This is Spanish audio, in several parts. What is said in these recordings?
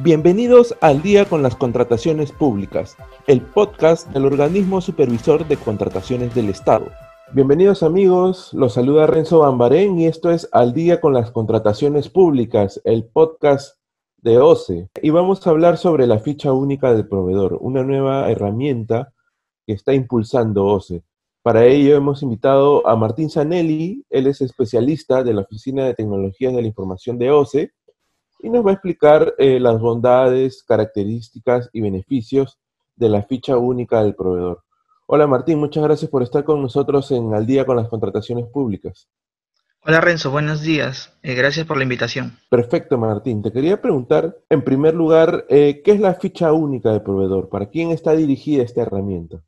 Bienvenidos al Día con las Contrataciones Públicas, el podcast del organismo supervisor de contrataciones del Estado. Bienvenidos amigos, los saluda Renzo Bambarén y esto es Al Día con las Contrataciones Públicas, el podcast de OCE. Y vamos a hablar sobre la ficha única del proveedor, una nueva herramienta que está impulsando OCE. Para ello hemos invitado a Martín Zanelli, él es especialista de la Oficina de Tecnologías de la Información de OCE y nos va a explicar eh, las bondades, características y beneficios de la ficha única del proveedor. Hola Martín, muchas gracias por estar con nosotros en Al día con las contrataciones públicas. Hola Renzo, buenos días. Eh, gracias por la invitación. Perfecto Martín. Te quería preguntar, en primer lugar, eh, ¿qué es la ficha única del proveedor? ¿Para quién está dirigida esta herramienta?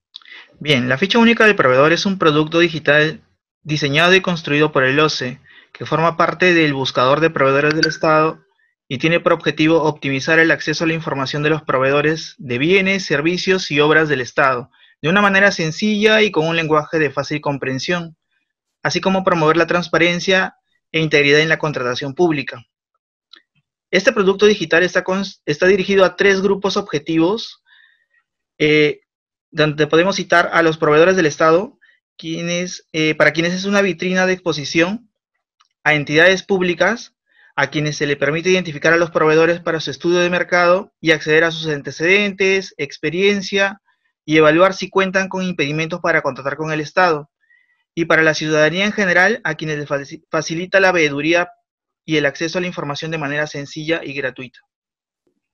Bien, la ficha única del proveedor es un producto digital diseñado y construido por el OCE, que forma parte del buscador de proveedores del Estado y tiene por objetivo optimizar el acceso a la información de los proveedores de bienes, servicios y obras del Estado, de una manera sencilla y con un lenguaje de fácil comprensión, así como promover la transparencia e integridad en la contratación pública. Este producto digital está, está dirigido a tres grupos objetivos, eh, donde podemos citar a los proveedores del Estado, quienes, eh, para quienes es una vitrina de exposición, a entidades públicas, a quienes se le permite identificar a los proveedores para su estudio de mercado y acceder a sus antecedentes, experiencia y evaluar si cuentan con impedimentos para contratar con el Estado. Y para la ciudadanía en general, a quienes les facilita la veeduría y el acceso a la información de manera sencilla y gratuita.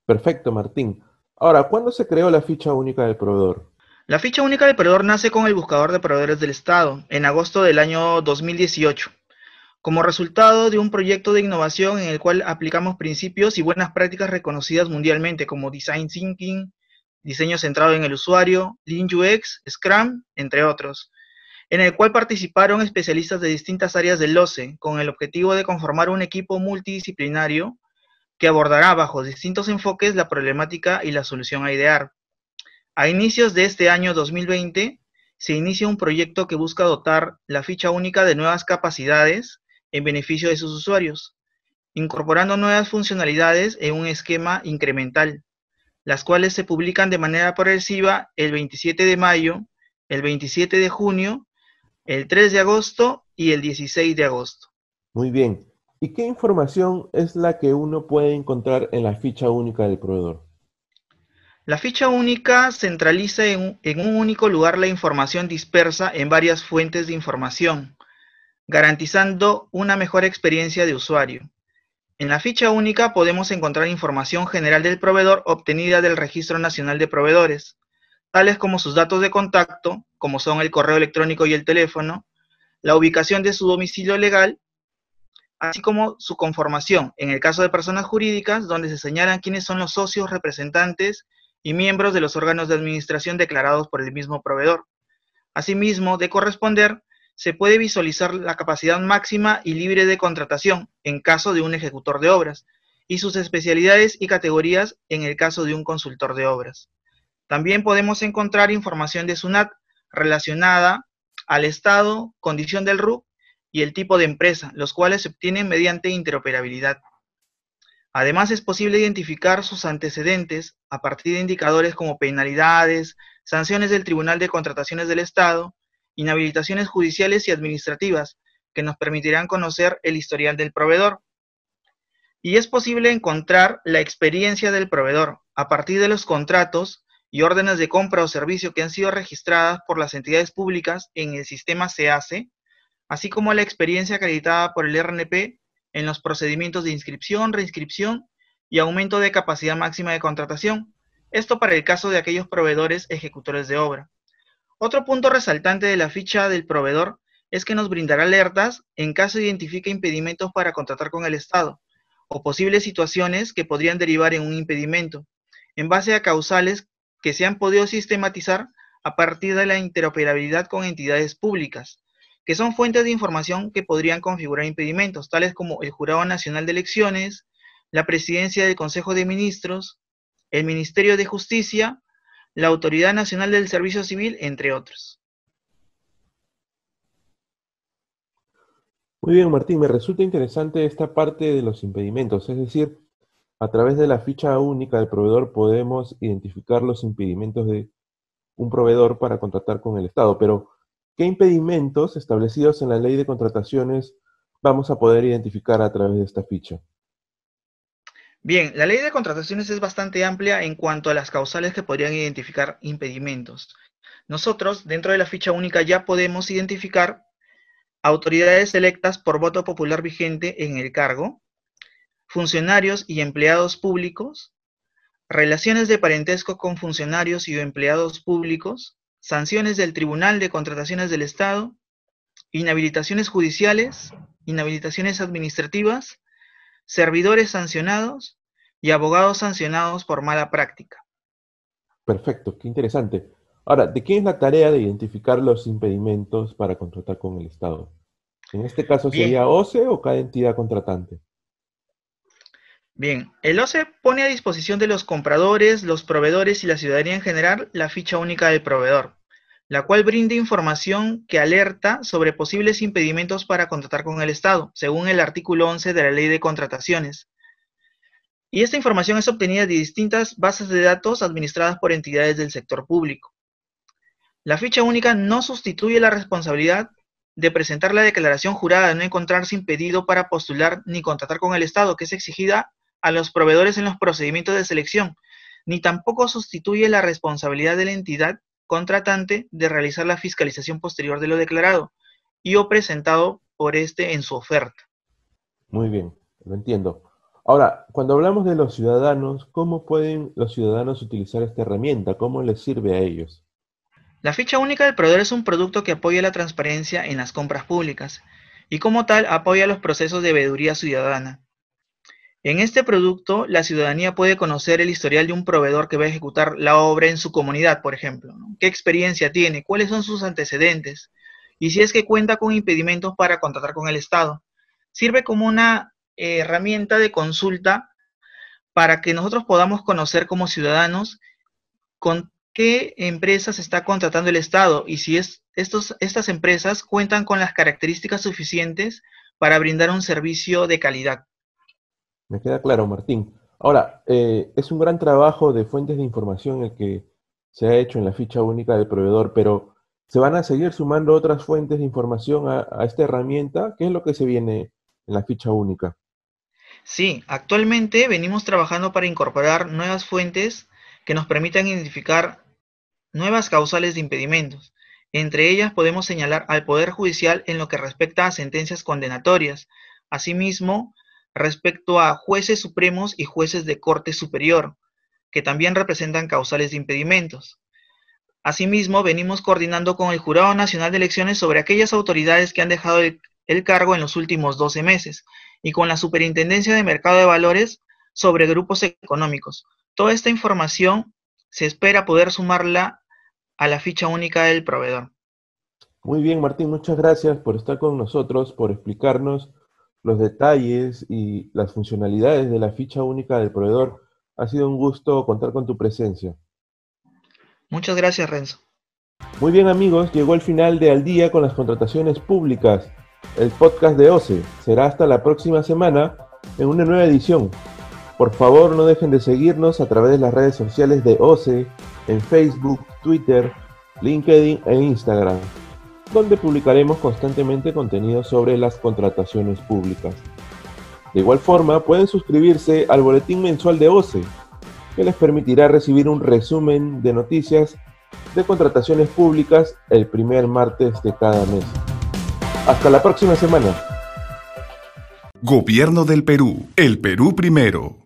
Perfecto, Martín. Ahora, ¿cuándo se creó la ficha única del proveedor? La ficha única del proveedor nace con el buscador de proveedores del Estado, en agosto del año 2018 como resultado de un proyecto de innovación en el cual aplicamos principios y buenas prácticas reconocidas mundialmente como Design Thinking, diseño centrado en el usuario, Lean UX, Scrum, entre otros, en el cual participaron especialistas de distintas áreas del OCE con el objetivo de conformar un equipo multidisciplinario que abordará bajo distintos enfoques la problemática y la solución a idear. A inicios de este año 2020, se inicia un proyecto que busca dotar la ficha única de nuevas capacidades en beneficio de sus usuarios, incorporando nuevas funcionalidades en un esquema incremental, las cuales se publican de manera progresiva el 27 de mayo, el 27 de junio, el 3 de agosto y el 16 de agosto. Muy bien. ¿Y qué información es la que uno puede encontrar en la ficha única del proveedor? La ficha única centraliza en, en, un único lugar la información dispersa en varias fuentes de información, garantizando una mejor experiencia de usuario. En la ficha única podemos encontrar información general del proveedor obtenida del Registro Nacional de Proveedores, tales como sus datos de contacto, como son el correo electrónico y el teléfono, la ubicación de su domicilio legal, así como su conformación, en el caso de personas jurídicas, donde se señalan quiénes son los socios, representantes y miembros de los órganos de administración declarados por el mismo proveedor. Asimismo, de corresponder se puede visualizar la capacidad máxima y libre de contratación en caso de un ejecutor de obras y sus especialidades y categorías en el caso de un consultor de obras. También podemos encontrar información de SUNAT relacionada al estado, condición del RUC y el tipo de empresa, los cuales se obtienen mediante interoperabilidad. Además, es posible identificar sus antecedentes a partir de indicadores como penalidades, sanciones del Tribunal de Contrataciones del Estado, inhabilitaciones judiciales y administrativas que nos permitirán conocer el historial del proveedor. Y es posible encontrar la experiencia del proveedor a partir de los contratos y órdenes de compra o servicio que han sido registradas por las entidades públicas en el sistema SEACE, así como la experiencia acreditada por el RNP en los procedimientos de inscripción, reinscripción y aumento de capacidad máxima de contratación. Esto para el caso de aquellos proveedores ejecutores de obra. Otro punto resaltante de la ficha del proveedor es que nos brindará alertas en caso identifique impedimentos para contratar con el Estado o posibles situaciones que podrían derivar en un impedimento, en base a causales que se han podido sistematizar a partir de la interoperabilidad con entidades públicas, que son fuentes de información que podrían configurar impedimentos, tales como el Jurado Nacional de Elecciones, la Presidencia del Consejo de Ministros, el Ministerio de Justicia la Autoridad Nacional del Servicio Civil, entre otros. Muy bien, Martín, me resulta interesante esta parte de los impedimentos, es decir, a través de la ficha única del proveedor podemos identificar los impedimentos de un proveedor para contratar con el Estado, pero ¿qué impedimentos establecidos en la ley de contrataciones vamos a poder identificar a través de esta ficha? Bien, la ley de contrataciones es bastante amplia en cuanto a las causales que podrían identificar impedimentos. Nosotros, dentro de la ficha única, ya podemos identificar autoridades electas por voto popular vigente en el cargo, funcionarios y empleados públicos, relaciones de parentesco con funcionarios y empleados públicos, sanciones del Tribunal de Contrataciones del Estado, inhabilitaciones judiciales, inhabilitaciones administrativas, servidores sancionados y abogados sancionados por mala práctica. Perfecto, qué interesante. Ahora, ¿de quién es la tarea de identificar los impedimentos para contratar con el Estado? En este caso, ¿sería OCE o cada entidad contratante? Bien, el OCE pone a disposición de los compradores, los proveedores y la ciudadanía en general la ficha única del proveedor, la cual brinda información que alerta sobre posibles impedimentos para contratar con el Estado, según el artículo 11 de la Ley de Contrataciones. Y esta información es obtenida de distintas bases de datos administradas por entidades del sector público. La ficha única no sustituye la responsabilidad de presentar la declaración jurada de no encontrarse impedido para postular ni contratar con el Estado, que es exigida a los proveedores en los procedimientos de selección, ni tampoco sustituye la responsabilidad de la entidad contratante de realizar la fiscalización posterior de lo declarado y o presentado por éste en su oferta. Muy bien, lo entiendo. Ahora, cuando hablamos de los ciudadanos, ¿cómo pueden los ciudadanos utilizar esta herramienta? ¿Cómo les sirve a ellos? La ficha única del proveedor es un producto que apoya la transparencia en las compras públicas y como tal apoya los procesos de veeduría ciudadana. En este producto, la ciudadanía puede conocer el historial de un proveedor que va a ejecutar la obra en su comunidad, por ejemplo. ¿Qué experiencia tiene? ¿Cuáles son sus antecedentes? Y si es que cuenta con impedimentos para contratar con el Estado. Sirve como una herramienta de consulta para que nosotros podamos conocer como ciudadanos con qué empresas está contratando el Estado y si es, estas empresas cuentan con las características suficientes para brindar un servicio de calidad. Me queda claro, Martín. Ahora, eh, es un gran trabajo de fuentes de información el que se ha hecho en la ficha única del proveedor, pero ¿se van a seguir sumando otras fuentes de información a, a esta herramienta? ¿Qué es lo que se viene en la ficha única? Sí, actualmente venimos trabajando para incorporar nuevas fuentes que nos permitan identificar nuevas causales de impedimentos. Entre ellas podemos señalar al Poder Judicial en lo que respecta a sentencias condenatorias. Asimismo, respecto a jueces supremos y jueces de corte superior, que también representan causales de impedimentos. Asimismo, venimos coordinando con el Jurado Nacional de Elecciones sobre aquellas autoridades que han dejado el, cargo en los últimos 12 meses y con la Superintendencia de Mercado de Valores sobre grupos económicos. Toda esta información se espera poder sumarla a la ficha única del proveedor. Muy bien, Martín, muchas gracias por estar con nosotros, por explicarnos los detalles y las funcionalidades de la ficha única del proveedor. Ha sido un gusto contar con tu presencia. Muchas gracias, Renzo. Muy bien, amigos, llegó el final de Al día con las contrataciones públicas. El podcast de OCE será hasta la próxima semana en una nueva edición. Por favor, no dejen de seguirnos a través de las redes sociales de OCE en Facebook, Twitter, LinkedIn e Instagram donde publicaremos constantemente contenido sobre las contrataciones públicas. De igual forma, pueden suscribirse al boletín mensual de OCE, que les permitirá recibir un resumen de noticias de contrataciones públicas el primer martes de cada mes. Hasta la próxima semana. Gobierno del Perú. El Perú primero.